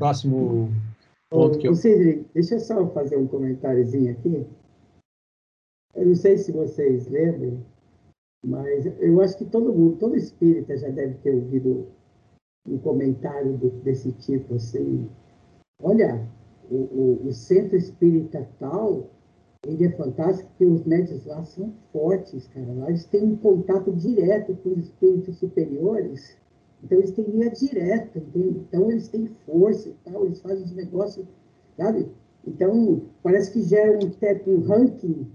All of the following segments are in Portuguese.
próximo ponto que eu... Deixa eu só fazer um comentáriozinho aqui. Eu não sei se vocês lembram, mas eu acho que todo mundo, todo espírita já deve ter ouvido um comentário do, desse tipo, assim, olha, o, o, o, centro espírita tal, ele é fantástico porque os médios lá são fortes, cara. Lá eles têm um contato direto com os espíritos superiores, então eles têm linha direta, entende? Então eles têm força e tal, eles fazem os negócios, sabe? Então, parece que gera um, um ranking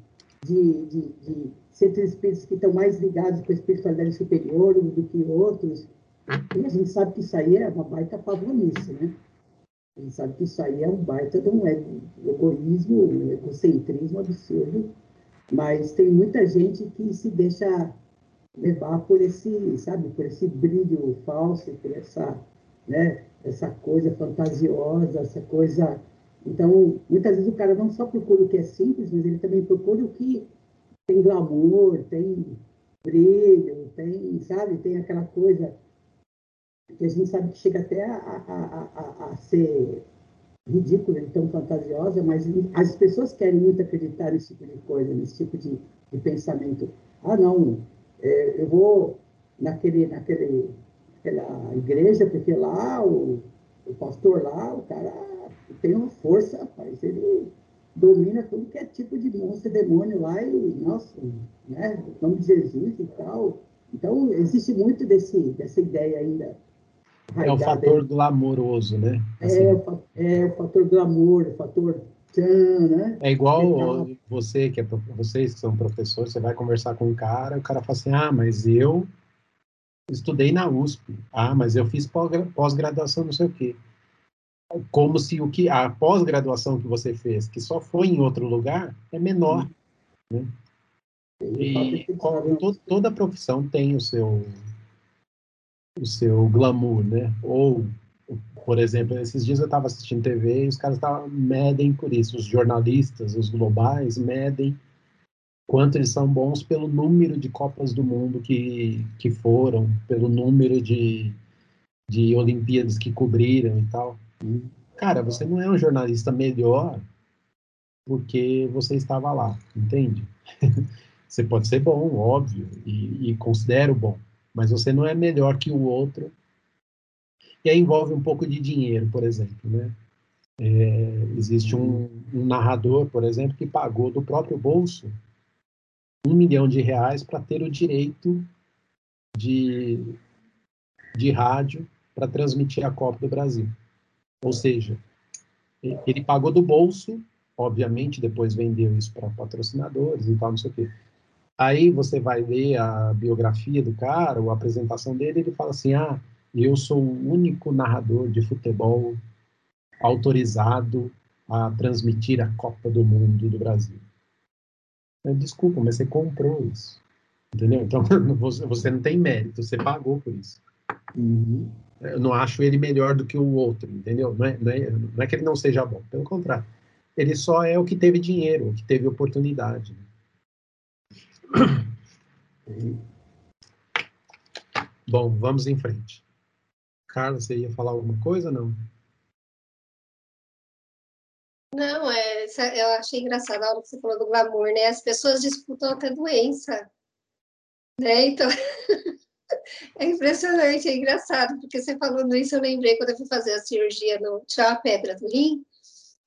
de, de, de centros espíritas que estão mais ligados com a espiritualidade superior do que outros. E a gente sabe que isso aí é uma baita pavonice, né? A gente sabe que isso aí é um baita de um egoísmo, um egocentrismo absurdo, mas tem muita gente que se deixa levar por esse, sabe, por esse brilho falso, por essa, né, essa coisa fantasiosa, essa coisa. Então, muitas vezes o cara não só procura o que é simples, mas ele também procura o que tem glamour, tem brilho, tem, sabe, tem aquela coisa que a gente sabe que chega até a, a, a, a ser ridícula e tão fantasiosa, mas as pessoas querem muito acreditar nesse tipo de coisa, nesse tipo de, de pensamento. Ah, não, é, eu vou naquele, naquele, naquela igreja, porque lá o, o pastor lá, o cara tem uma força, rapaz, ele domina tudo que é tipo de monstro, demônio lá e, nossa, né, o nome de Jesus e tal. Então, existe muito desse, dessa ideia ainda é o fator glamouroso, né? É, assim. É, é, o fator glamour, o fator né? É igual você, que é, vocês que são professores, você vai conversar com um cara, o cara fala assim, ah, mas eu estudei na USP, ah, mas eu fiz pós-graduação não sei o quê. Como se o que a pós-graduação que você fez, que só foi em outro lugar, é menor, né? E toda profissão tem o seu o seu glamour, né? Ou, por exemplo, esses dias eu estava assistindo TV e os caras tavam, medem por isso, os jornalistas, os globais, medem quanto eles são bons pelo número de Copas do Mundo que, que foram, pelo número de, de Olimpíadas que cobriram e tal. cara, você não é um jornalista melhor porque você estava lá, entende? você pode ser bom, óbvio, e, e considero bom, mas você não é melhor que o outro. E aí envolve um pouco de dinheiro, por exemplo, né? É, existe um, um, narrador, por exemplo, que pagou do próprio bolso um milhão de reais para ter o direito de, de rádio para transmitir a Copa do Brasil. Ou seja, ele pagou do bolso, obviamente, depois vendeu isso para patrocinadores e tal, não sei o quê. Aí você vai ler a biografia do cara, ou a apresentação dele, ele fala assim: ah, eu sou o único narrador de futebol autorizado a transmitir a Copa do Mundo do Brasil. Desculpa, mas você comprou isso. Entendeu? Então você não tem mérito, você pagou por isso. Uhum. Eu não acho ele melhor do que o outro, entendeu? Não é, não, é, não é que ele não seja bom, pelo contrário. Ele só é o que teve dinheiro, o que teve oportunidade. Bom, vamos em frente. Carlos, você ia falar alguma coisa não? Não, é, eu achei engraçado a hora que você falou do glamour, né? As pessoas disputam até doença, né? Então, é impressionante, é engraçado, porque você falando isso, eu lembrei quando eu fui fazer a cirurgia, no, tirar a pedra do rim,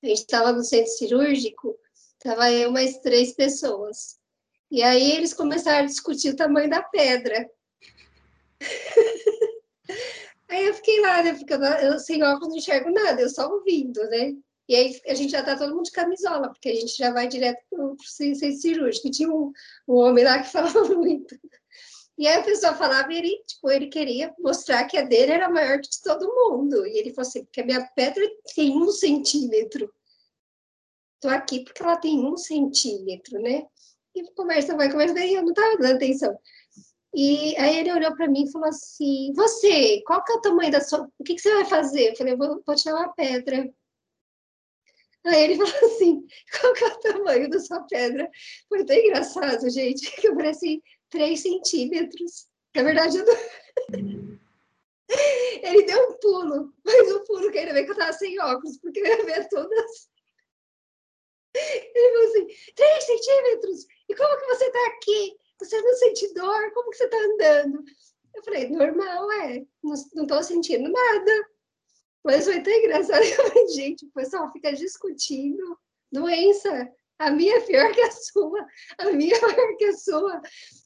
a gente estava no centro cirúrgico, estava eu mais três pessoas. E aí eles começaram a discutir o tamanho da pedra. Aí eu fiquei lá, né? Eu, sem óculos não enxergo nada, eu só ouvindo, né? E aí a gente já tá todo mundo de camisola, porque a gente já vai direto para o centro cirúrgico. E tinha um, um homem lá que falava muito. E aí a pessoa falava e ele, tipo, ele queria mostrar que a dele era maior que de todo mundo. E ele falou assim, porque a minha pedra tem um centímetro. Estou aqui porque ela tem um centímetro, né? E conversa vai, conversa vai, eu não estava dando atenção. E aí ele olhou para mim e falou assim: Você, qual que é o tamanho da sua. O que, que você vai fazer? Eu falei: Vou, vou tirar uma pedra. Aí ele falou assim: Qual que é o tamanho da sua pedra? Foi tão engraçado, gente, que eu pareci 3 centímetros. Na verdade, eu não... Ele deu um pulo, mas o pulo que ainda bem que eu tava sem óculos, porque eu ia ver todas. Ele falou assim: 3 centímetros? E como que você tá aqui? Você não sente dor? Como que você tá andando? Eu falei: normal, é. Não, não tô sentindo nada. Mas foi tão engraçado. Eu falei, gente, o pessoal fica discutindo doença. A minha é pior que a sua. A minha é pior que a sua.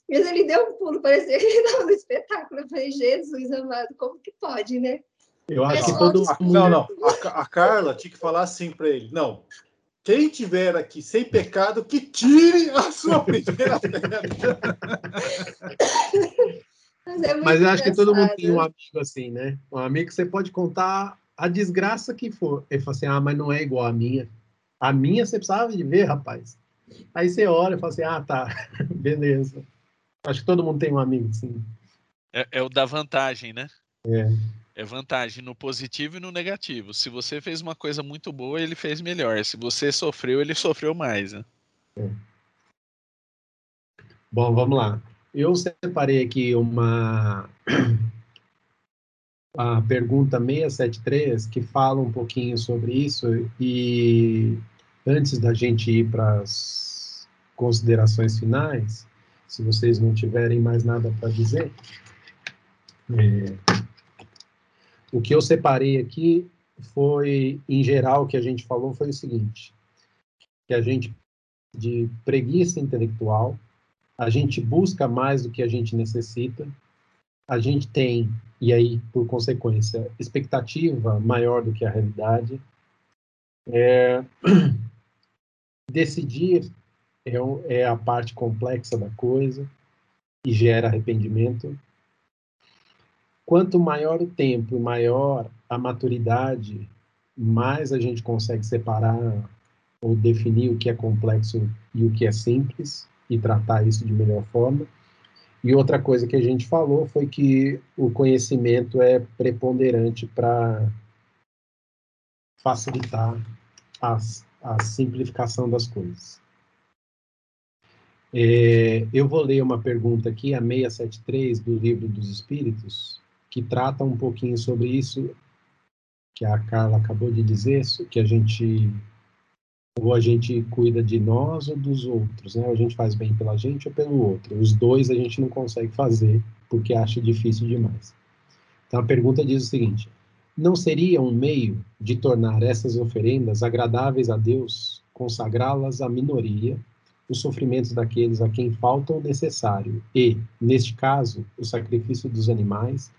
Mas ele deu um pulo, parecia que ele estava no espetáculo. Eu falei, Jesus amado, como que pode, né? Eu acho que todo mundo... Não, não. A, a, Carla tinha que falar assim para ele. Não. Quem tiver aqui sem pecado, que tire a sua primeira pedra. Mas, é Mas eu acho que todo mundo tem um amigo assim, né? Um amigo que você pode contar a desgraça que for. Ele fala assim: ah, mas não é igual a minha. A minha você precisava de ver, rapaz. Aí você olha e fala assim: ah, tá, beleza. Acho que todo mundo tem um amigo assim. É, é o da vantagem, né? É. É vantagem no positivo e no negativo. Se você fez uma coisa muito boa, ele fez melhor. Se você sofreu, ele sofreu mais. Né? É. Bom, vamos lá. Eu separei aqui uma a pergunta 673 que fala um pouquinho sobre isso e antes da gente ir para as considerações finais, se vocês não tiverem mais nada para dizer, é, o que eu separei aqui foi, em geral, o que a gente falou foi o seguinte, que a gente, de preguiça intelectual, a gente busca mais do que a gente necessita, a gente tem, e aí, por consequência, expectativa maior do que a realidade, é, decidir é, é a parte complexa da coisa e gera arrependimento, quanto maior o tempo e maior a maturidade, mais a gente consegue separar ou definir o que é complexo e o que é simples e tratar isso de melhor forma. E outra coisa que a gente falou foi que o conhecimento é preponderante para facilitar as, a simplificação das coisas. É, eu vou ler uma pergunta aqui, a 673 do Livro dos Espíritos, que trata um pouquinho sobre isso que a Carla acabou de dizer, que a gente ou a gente cuida de nós ou dos outros, né? Ou a gente faz bem pela gente ou pelo outro. Os dois a gente não consegue fazer porque acha difícil demais. Então a pergunta diz o seguinte: não seria um meio de tornar essas oferendas agradáveis a Deus, consagrá-las à minoria, os sofrimentos daqueles a quem falta o necessário e, neste caso, o sacrifício dos animais,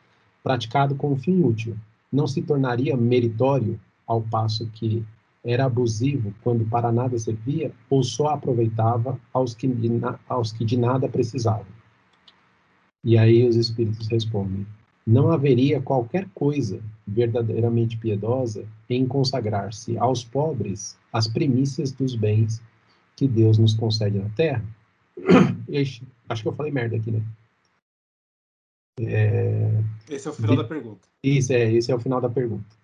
praticado com um fim útil, não se tornaria meritório ao passo que era abusivo quando para nada servia ou só aproveitava aos que de, aos que de nada precisavam? E aí os espíritos respondem: não haveria qualquer coisa verdadeiramente piedosa em consagrar-se aos pobres as primícias dos bens que Deus nos concede na terra? acho que eu falei merda aqui, né? É... Esse é o final de... da pergunta. Isso, é, esse é o final da pergunta.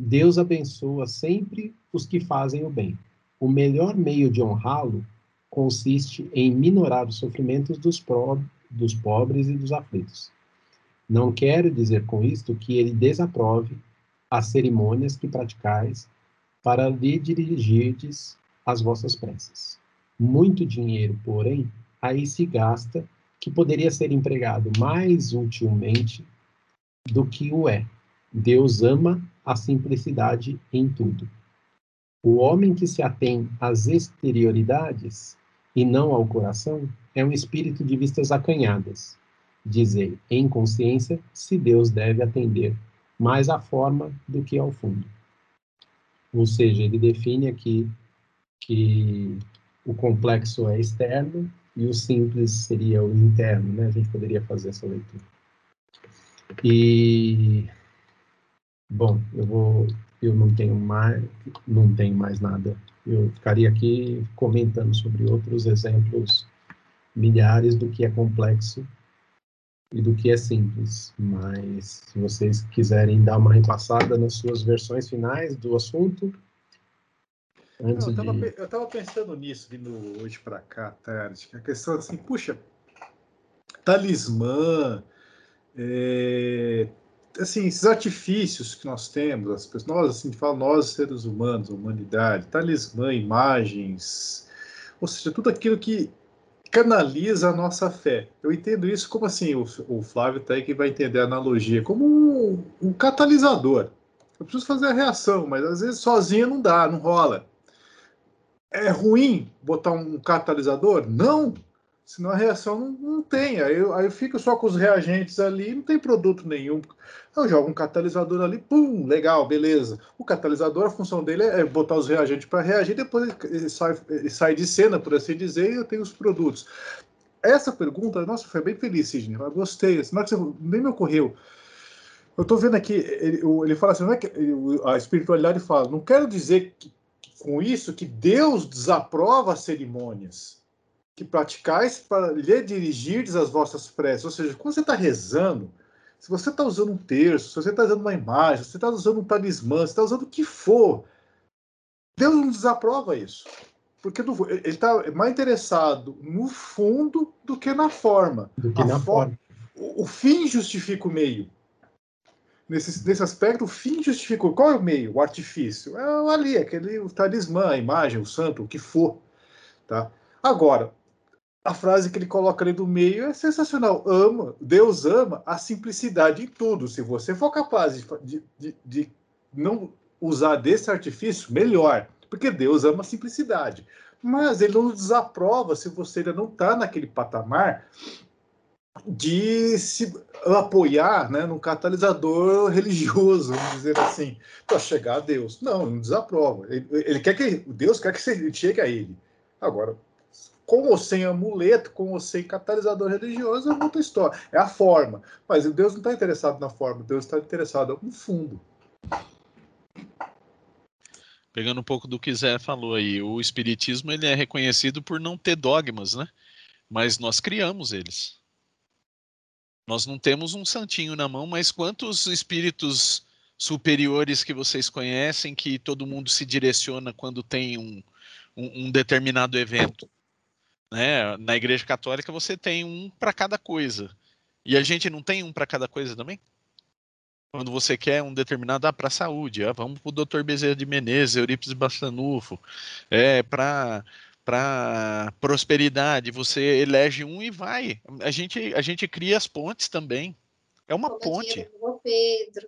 Deus abençoa sempre os que fazem o bem. O melhor meio de honrá-lo consiste em minorar os sofrimentos dos, pro... dos pobres e dos aflitos. Não quero dizer com isto que ele desaprove as cerimônias que praticais para lhe dirigirdes as vossas preces. Muito dinheiro, porém, aí se gasta que poderia ser empregado mais utilmente do que o é. Deus ama a simplicidade em tudo. O homem que se atém às exterioridades e não ao coração é um espírito de vistas acanhadas. Dizer, em consciência, se Deus deve atender mais à forma do que ao fundo. Ou seja, ele define aqui que o complexo é externo e o simples seria o interno, né? A gente poderia fazer essa leitura. E bom, eu vou, eu não tenho mais, não tenho mais nada. Eu ficaria aqui comentando sobre outros exemplos milhares do que é complexo e do que é simples. Mas se vocês quiserem dar uma repassada nas suas versões finais do assunto, Antes Não, eu, estava de... eu tava pensando nisso vindo hoje para cá, tarde, que a questão assim, puxa, talismã, é, assim, esses artifícios que nós temos, as pessoas, nós, assim, fala nós, seres humanos, humanidade, talismã, imagens, ou seja, tudo aquilo que canaliza a nossa fé. Eu entendo isso como assim, o, o Flávio tá aí que vai entender a analogia, como um, um catalisador. Eu preciso fazer a reação, mas às vezes sozinho não dá, não rola. É ruim botar um catalisador? Não, senão a reação não, não tem. Aí eu, aí eu fico só com os reagentes ali, não tem produto nenhum. Eu jogo um catalisador ali, pum, legal, beleza. O catalisador, a função dele é botar os reagentes para reagir, depois ele sai, ele sai de cena, por assim dizer, e eu tenho os produtos. Essa pergunta, nossa, foi bem feliz, Sidney. Eu gostei. Assim, nem me ocorreu. Eu estou vendo aqui, ele, ele fala assim, não é que, a espiritualidade fala, não quero dizer que, com isso que Deus desaprova as cerimônias que praticais para lhe dirigir as vossas preces. Ou seja, quando você está rezando, se você está usando um terço, se você está usando uma imagem, se você está usando um talismã, se está usando o que for, Deus não desaprova isso. Porque ele está mais interessado no fundo do que na forma. Do que A na forma. O, o, fim justifica o meio. Nesse, nesse aspecto, o fim justifica. Qual é o meio? O artifício? É ali, aquele o talismã, a imagem, o santo, o que for. Tá? Agora, a frase que ele coloca ali do meio é sensacional. Ama, Deus ama a simplicidade em tudo. Se você for capaz de, de, de não usar desse artifício, melhor. Porque Deus ama a simplicidade. Mas ele não desaprova se você ainda não está naquele patamar de se apoiar né, num catalisador religioso, vamos dizer assim, para chegar a Deus. Não, não desaprova. Ele, ele, quer que Deus quer que você chegue a ele. Agora, com ou sem amuleto, com ou sem catalisador religioso, é outra história. É a forma. Mas Deus não está interessado na forma, Deus está interessado no fundo. Pegando um pouco do que Zé falou aí, o Espiritismo ele é reconhecido por não ter dogmas, né? Mas nós criamos eles. Nós não temos um santinho na mão, mas quantos espíritos superiores que vocês conhecem que todo mundo se direciona quando tem um, um, um determinado evento? Né? Na Igreja Católica você tem um para cada coisa. E a gente não tem um para cada coisa também? Quando você quer um determinado ah, para a saúde, ah, vamos para o Dr. Bezerra de Menezes, Eurípides Bastanufo, é, para para prosperidade, você elege um e vai. A gente, a gente cria as pontes também. É uma Como ponte. Pedro.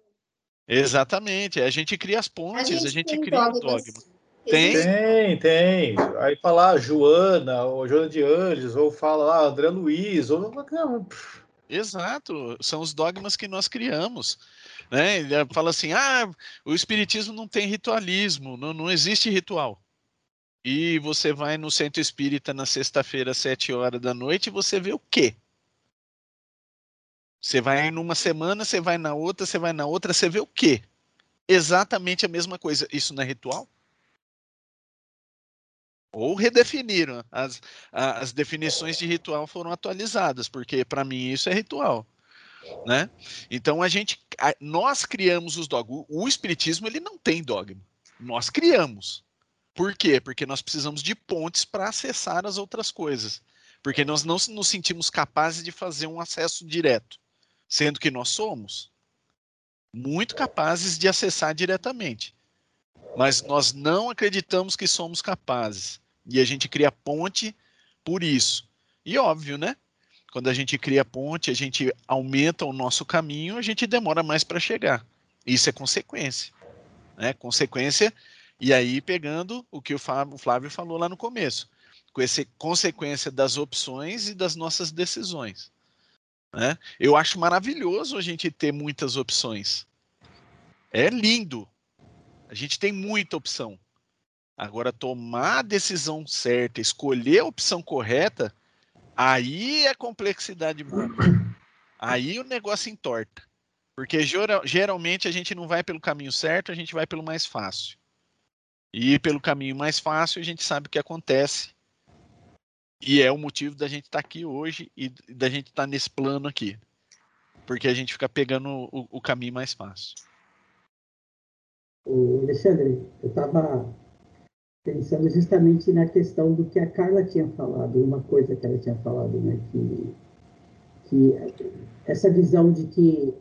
Exatamente. A gente cria as pontes, a gente, a gente cria o dogma. Tem? Tem, tem. Aí falar Joana, ou Joana de Anjos, ou fala lá André Luiz, ou. Exato, são os dogmas que nós criamos. Né? Ele fala assim: ah, o Espiritismo não tem ritualismo, não, não existe ritual. E você vai no centro espírita na sexta-feira, às sete horas da noite, e você vê o quê? Você vai numa semana, você vai na outra, você vai na outra, você vê o quê? Exatamente a mesma coisa. Isso não é ritual? ou redefiniram. As, as definições de ritual foram atualizadas, porque para mim isso é ritual. Né? Então a gente, a, nós criamos os dogmas. O, o espiritismo ele não tem dogma. Nós criamos. Por quê? Porque nós precisamos de pontes para acessar as outras coisas. Porque nós não nos sentimos capazes de fazer um acesso direto, sendo que nós somos muito capazes de acessar diretamente mas nós não acreditamos que somos capazes. E a gente cria ponte por isso. E óbvio, né? Quando a gente cria ponte, a gente aumenta o nosso caminho, a gente demora mais para chegar. Isso é consequência. Né? Consequência, e aí pegando o que o Flávio falou lá no começo, com essa consequência das opções e das nossas decisões. Né? Eu acho maravilhoso a gente ter muitas opções. É lindo, a gente tem muita opção. Agora, tomar a decisão certa, escolher a opção correta, aí é complexidade. Aí o negócio entorta. Porque geralmente a gente não vai pelo caminho certo, a gente vai pelo mais fácil. E pelo caminho mais fácil a gente sabe o que acontece. E é o motivo da gente estar tá aqui hoje e da gente estar tá nesse plano aqui. Porque a gente fica pegando o, o caminho mais fácil. O Alexandre, eu estava pensando justamente na questão do que a Carla tinha falado, uma coisa que ela tinha falado, né, que, que essa visão de que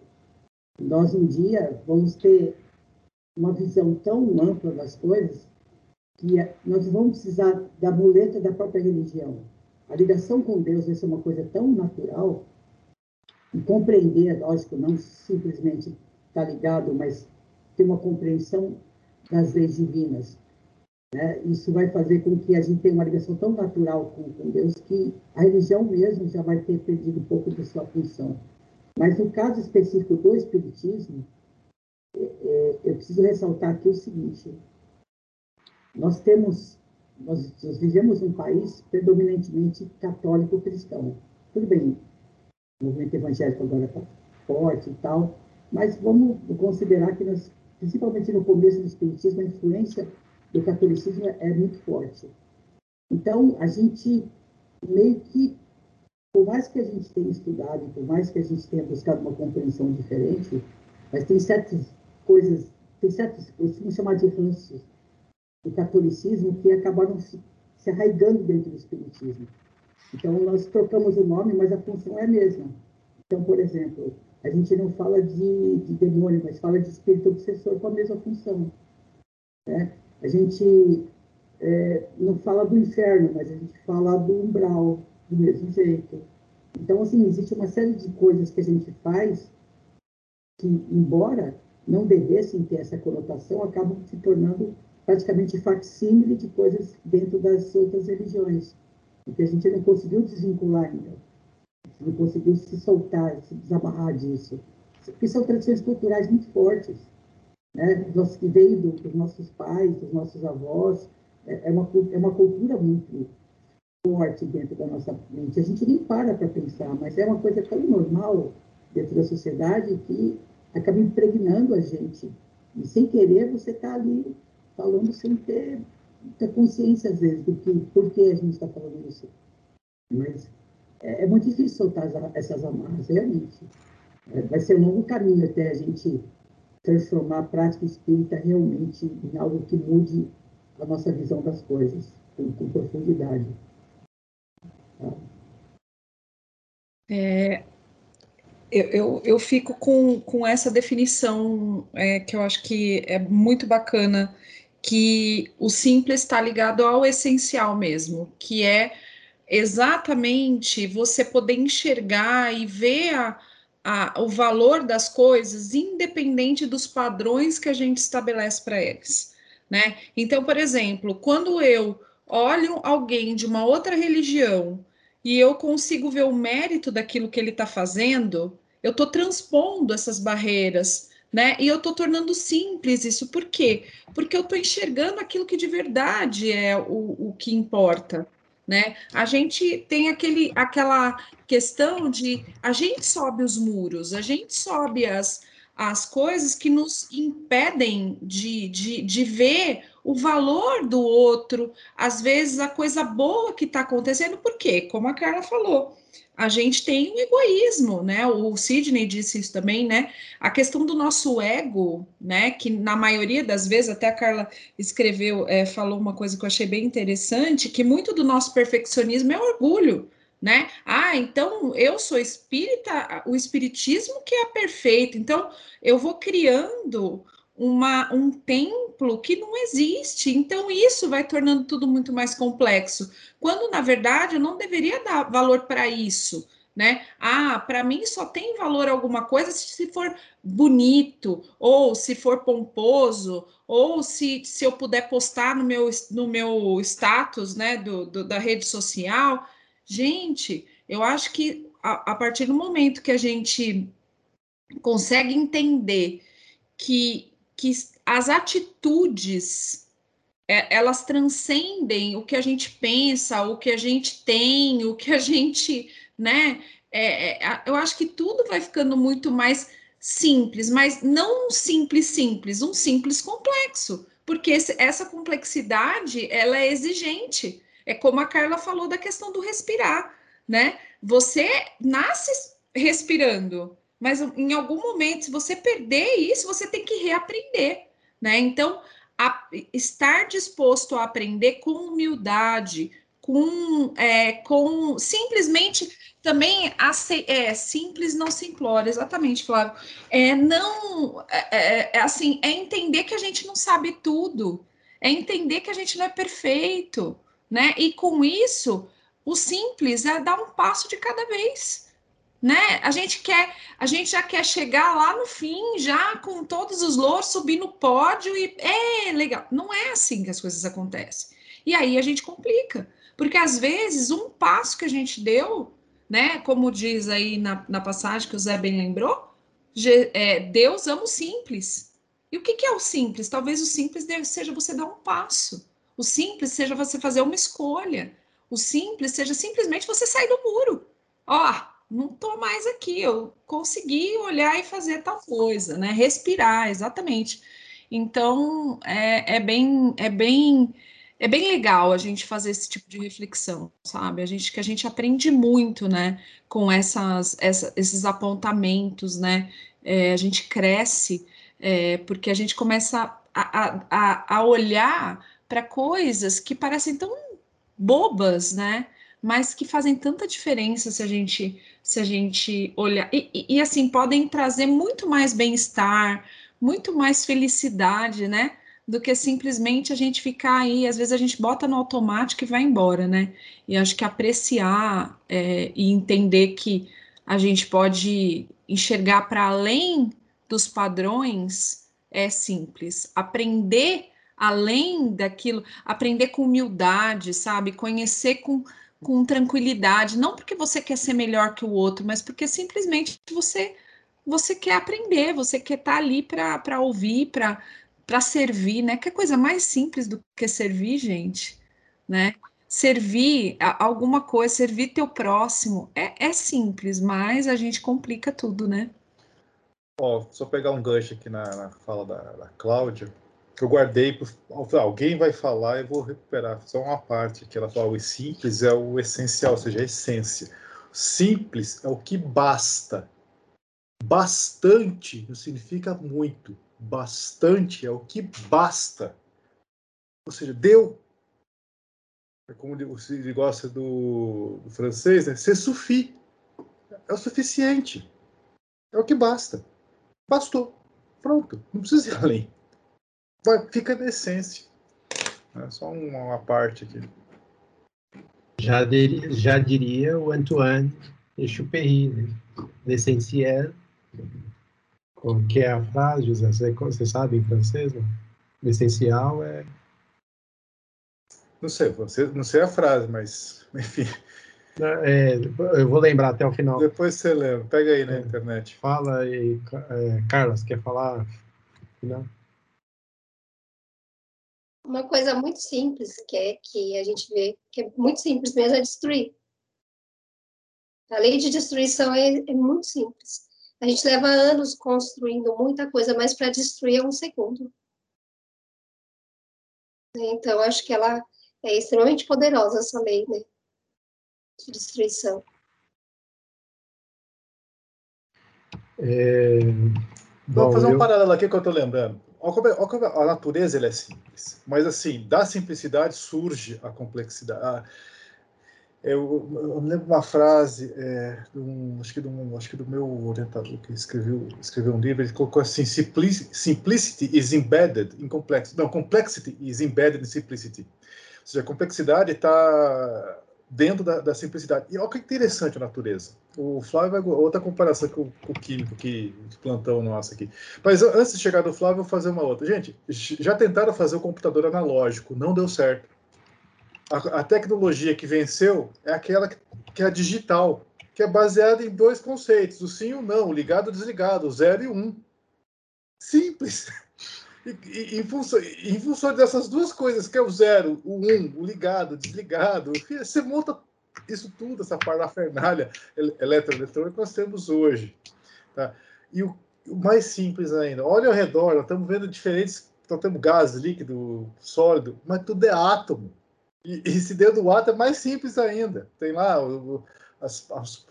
Nós um dia vamos ter uma visão tão ampla das coisas que nós vamos precisar da muleta da própria religião. A ligação com Deus vai ser uma coisa tão natural e compreender, lógico, não simplesmente estar tá ligado, mas ter uma compreensão das leis divinas. Né? Isso vai fazer com que a gente tenha uma ligação tão natural com, com Deus que a religião mesmo já vai ter perdido um pouco de sua função. Mas no caso específico do Espiritismo, é, é, eu preciso ressaltar aqui o seguinte: nós temos, nós, nós vivemos um país predominantemente católico cristão. Tudo bem, o movimento evangélico agora está forte e tal, mas vamos considerar que nós, principalmente no começo do Espiritismo, a influência do catolicismo é muito forte. Então, a gente meio que, por mais que a gente tenha estudado, por mais que a gente tenha buscado uma compreensão diferente, mas tem certas coisas, tem certos, eu costumo chamar de ranços do catolicismo que acabaram se, se arraigando dentro do espiritismo. Então, nós trocamos o nome, mas a função é a mesma. Então, por exemplo, a gente não fala de, de demônio, mas fala de espírito obsessor com a mesma função. Né? A gente é, não fala do inferno, mas a gente fala do umbral, do mesmo jeito. Então, assim, existe uma série de coisas que a gente faz que, embora não devessem ter essa conotação, acabam se tornando praticamente facsímile de coisas dentro das outras religiões. Porque a gente não conseguiu desvincular ainda. Gente não conseguiu se soltar, se desamarrar disso. Porque são tradições culturais muito fortes né? que veio do, dos nossos pais, dos nossos avós, é, é, uma, é uma cultura muito forte dentro da nossa mente. A gente nem para para pensar, mas é uma coisa tão normal dentro da sociedade que acaba impregnando a gente. E sem querer, você está ali falando sem ter muita consciência, às vezes, do que, por que a gente está falando isso. Mas é, é, muito difícil soltar essas amarras, realmente. É, vai ser um longo caminho até a gente transformar a prática espírita realmente em algo que mude a nossa visão das coisas com, com profundidade. Tá? É, eu, eu, eu, fico com, com essa definição é, que eu acho que é muito bacana, que o simples está ligado ao essencial mesmo, que é exatamente você poder enxergar e ver a, a, o valor das coisas independente dos padrões que a gente estabelece para eles, né? Então, por exemplo, quando eu olho alguém de uma outra religião e eu consigo ver o mérito daquilo que ele está fazendo, eu estou transpondo essas barreiras, né? E eu estou tornando simples isso. Por quê? Porque eu estou enxergando aquilo que de verdade é o, o que importa, né? A gente tem aquele, aquela questão de a gente sobe os muros, a gente sobe as, as coisas que nos impedem de, de, de ver o valor do outro, às vezes a coisa boa que está acontecendo, porque, como a Carla falou, a gente tem um egoísmo, né? O Sidney disse isso também, né? A questão do nosso ego, né? Que na maioria das vezes, até a Carla escreveu, é, falou uma coisa que eu achei bem interessante, que muito do nosso perfeccionismo é orgulho, né? Ah, então eu sou espírita, o espiritismo que é perfeito. Então eu vou criando uma, um templo que não existe. Então, isso vai tornando tudo muito mais complexo. Quando, na verdade, eu não deveria dar valor para isso. Né? Ah, para mim só tem valor alguma coisa se for bonito, ou se for pomposo, ou se, se eu puder postar no meu, no meu status né, do, do da rede social. Gente, eu acho que a, a partir do momento que a gente consegue entender que que as atitudes é, elas transcendem o que a gente pensa, o que a gente tem, o que a gente, né? É, é, eu acho que tudo vai ficando muito mais simples, mas não um simples simples, um simples complexo, porque esse, essa complexidade ela é exigente. É como a Carla falou da questão do respirar, né? Você nasce respirando, mas em algum momento, se você perder isso, você tem que reaprender, né? Então, a, estar disposto a aprender com humildade, com, é, com simplesmente também é simples, não simplório, exatamente, Flávio. É não é, é, é, assim, é entender que a gente não sabe tudo, é entender que a gente não é perfeito, né? E com isso, o simples é dar um passo de cada vez. Né? A gente quer, a gente já quer chegar lá no fim, já com todos os louros, subir no pódio e é legal. Não é assim que as coisas acontecem. E aí a gente complica, porque às vezes um passo que a gente deu né? Como diz aí na, na passagem que o Zé bem lembrou, é, Deus ama o simples. E o que, que é o simples? Talvez o simples seja você dar um passo. O simples seja você fazer uma escolha. O simples seja simplesmente você sair do muro. Ó, não tô mais aqui, eu consegui olhar e fazer tal coisa, né? Respirar, exatamente. Então, é, é bem, é bem é bem legal a gente fazer esse tipo de reflexão, sabe? A gente que a gente aprende muito, né, com essas, essa, esses apontamentos, né? É, a gente cresce é, porque a gente começa a, a, a olhar para coisas que parecem tão bobas, né? Mas que fazem tanta diferença se a gente se a gente olhar e, e, e assim podem trazer muito mais bem-estar, muito mais felicidade, né? do que simplesmente a gente ficar aí, às vezes a gente bota no automático e vai embora, né? E acho que apreciar é, e entender que a gente pode enxergar para além dos padrões é simples. Aprender além daquilo, aprender com humildade, sabe? Conhecer com, com tranquilidade, não porque você quer ser melhor que o outro, mas porque simplesmente você você quer aprender, você quer estar tá ali para ouvir, para servir, né? Que coisa mais simples do que servir, gente, né? Servir alguma coisa, servir teu próximo é, é simples, mas a gente complica tudo, né? Ó, só pegar um gancho aqui na, na fala da, da Cláudia, que eu guardei, pro, alguém vai falar e vou recuperar só uma parte que ela fala, o simples é o essencial, ou seja, a essência. Simples é o que basta. Bastante não significa muito bastante é o que basta. Ou seja, deu. É como ele gosta do, do francês, né? C'est suffit. É o suficiente. É o que basta. Bastou. Pronto. Não precisa ir além. Vai, fica na essência. É só uma, uma parte aqui. Já, diria, já diria o Antoine Exupéry, né? L'essentiel o que é a frase, José? Você, você sabe em francês? Não? O essencial é. Não sei, você, não sei a frase, mas enfim. É, eu vou lembrar até o final. Depois você lembra, pega aí na é, internet. Fala aí, é, Carlos, quer falar? Não? Uma coisa muito simples que é que a gente vê que é muito simples mesmo é destruir. A lei de destruição é, é muito simples. A gente leva anos construindo muita coisa, mas para destruir é um segundo. Então, acho que ela é extremamente poderosa, essa lei, né? De destruição. É... Bom, Vou fazer um eu... paralelo aqui que eu estou lembrando. A natureza é simples, mas assim, da simplicidade surge a complexidade. Eu, eu, me lembro uma frase, é, um, acho, que do, acho que do meu orientador que escreveu, escreveu um livro, ele colocou assim: Simplicity is embedded in complexity. Não, complexity is embedded in simplicity. Ou seja, a complexidade está dentro da, da, simplicidade. E olha que interessante a natureza. O Flávio vai. Outra comparação com, com o químico que, que plantão nosso aqui. Mas antes de chegar do Flávio, eu vou fazer uma outra. Gente, já tentaram fazer o computador analógico, não deu certo a, a tecnologia que venceu é aquela que, que, é digital, que é baseada em dois conceitos, o sim e o não, o ligado e o desligado, o zero e o um. Simples. Em, função, em função dessas duas coisas, que é o zero, o um, o ligado, o desligado, você monta isso tudo, essa parafernália eletroeletrônica que nós temos hoje. Tá? E o, o, mais simples ainda, olha ao redor, nós estamos vendo diferentes, nós temos gás, líquido, sólido, mas tudo é átomo. E, e se dentro do ato é mais simples ainda. Tem lá o, as, as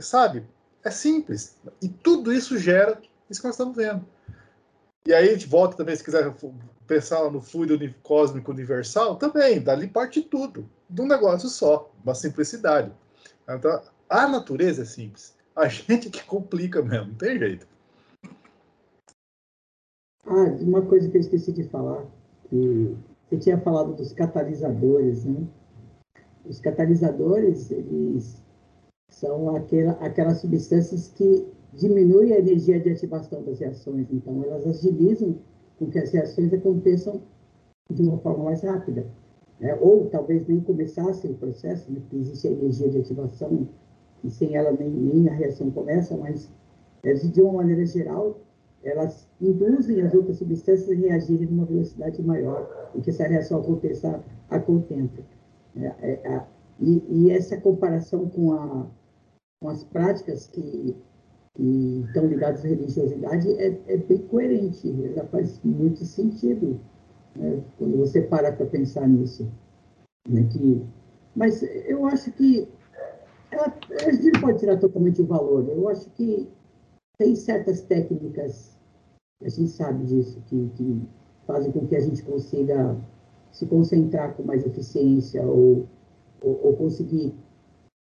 sabe? É simples. E tudo isso gera isso que nós estamos vendo. E aí a gente volta também, se quiser pensar no fluido cósmico universal, também, dali parte tudo, de um negócio só, uma simplicidade. Então, a natureza é simples. A gente que complica mesmo, não tem jeito. Ah, uma coisa que eu esqueci de falar, que você tinha falado dos catalisadores, né? Os catalisadores, eles são aquela, aquelas substâncias que diminuem a energia de ativação das reações. Então, elas agilizam com que as reações aconteçam de uma forma mais rápida. Né? Ou talvez nem começassem o processo, né? porque existe a energia de ativação e sem ela nem, nem a reação começa, mas de uma maneira geral, elas induzem as outras substâncias a reagirem numa velocidade maior e que essa reação aconteça a contento. É, é, é, e, e, essa comparação com, a, com as práticas que, que, estão ligadas à religiosidade é, é bem coerente, ela faz muito sentido né, quando você para para pensar nisso. Né, que, mas eu acho que ela, a gente pode tirar totalmente o valor. Eu acho que tem certas técnicas, a gente sabe disso, que, que fazem com que a gente consiga se concentrar com mais eficiência ou, ou, ou conseguir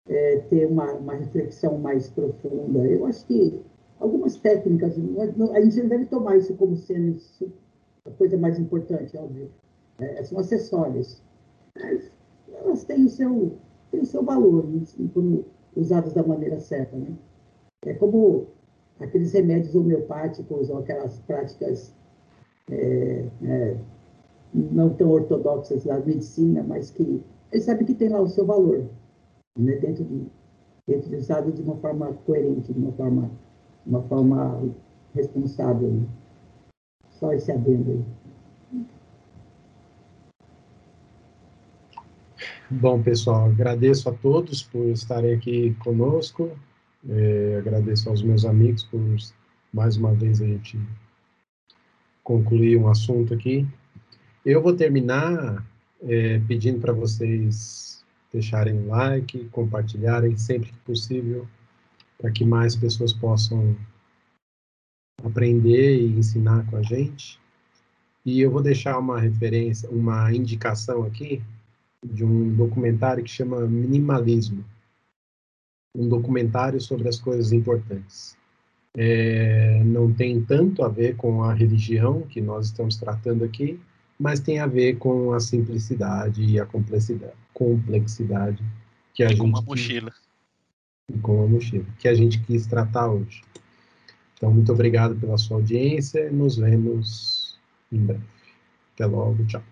é, ter uma, uma reflexão mais profunda. Eu acho que algumas técnicas, não, a gente não deve tomar isso como sendo isso, a coisa mais importante, óbvio. É, são acessórias. Mas elas têm o seu, têm o seu valor, quando usadas da maneira certa. Né? É como aqueles remédios homeopáticos ou aquelas práticas é, é, não tão ortodoxas da medicina, mas que ele sabe que tem lá o seu valor, né, dentro de dentro de usado de uma forma coerente, de uma forma uma forma responsável. Né? Só esse adendo aí. Bom, pessoal, agradeço a todos por estarem aqui conosco. É, agradeço aos meus amigos por mais uma vez a gente concluir um assunto aqui. Eu vou terminar é, pedindo para vocês deixarem like, compartilharem sempre que possível, para que mais pessoas possam aprender e ensinar com a gente. E eu vou deixar uma referência, uma indicação aqui de um documentário que chama Minimalismo um documentário sobre as coisas importantes. É, não tem tanto a ver com a religião que nós estamos tratando aqui, mas tem a ver com a simplicidade e a complexidade, complexidade que a e gente com uma mochila. E com uma mochila que a gente quis tratar hoje. Então, muito obrigado pela sua audiência. Nos vemos em breve. Até logo. Tchau.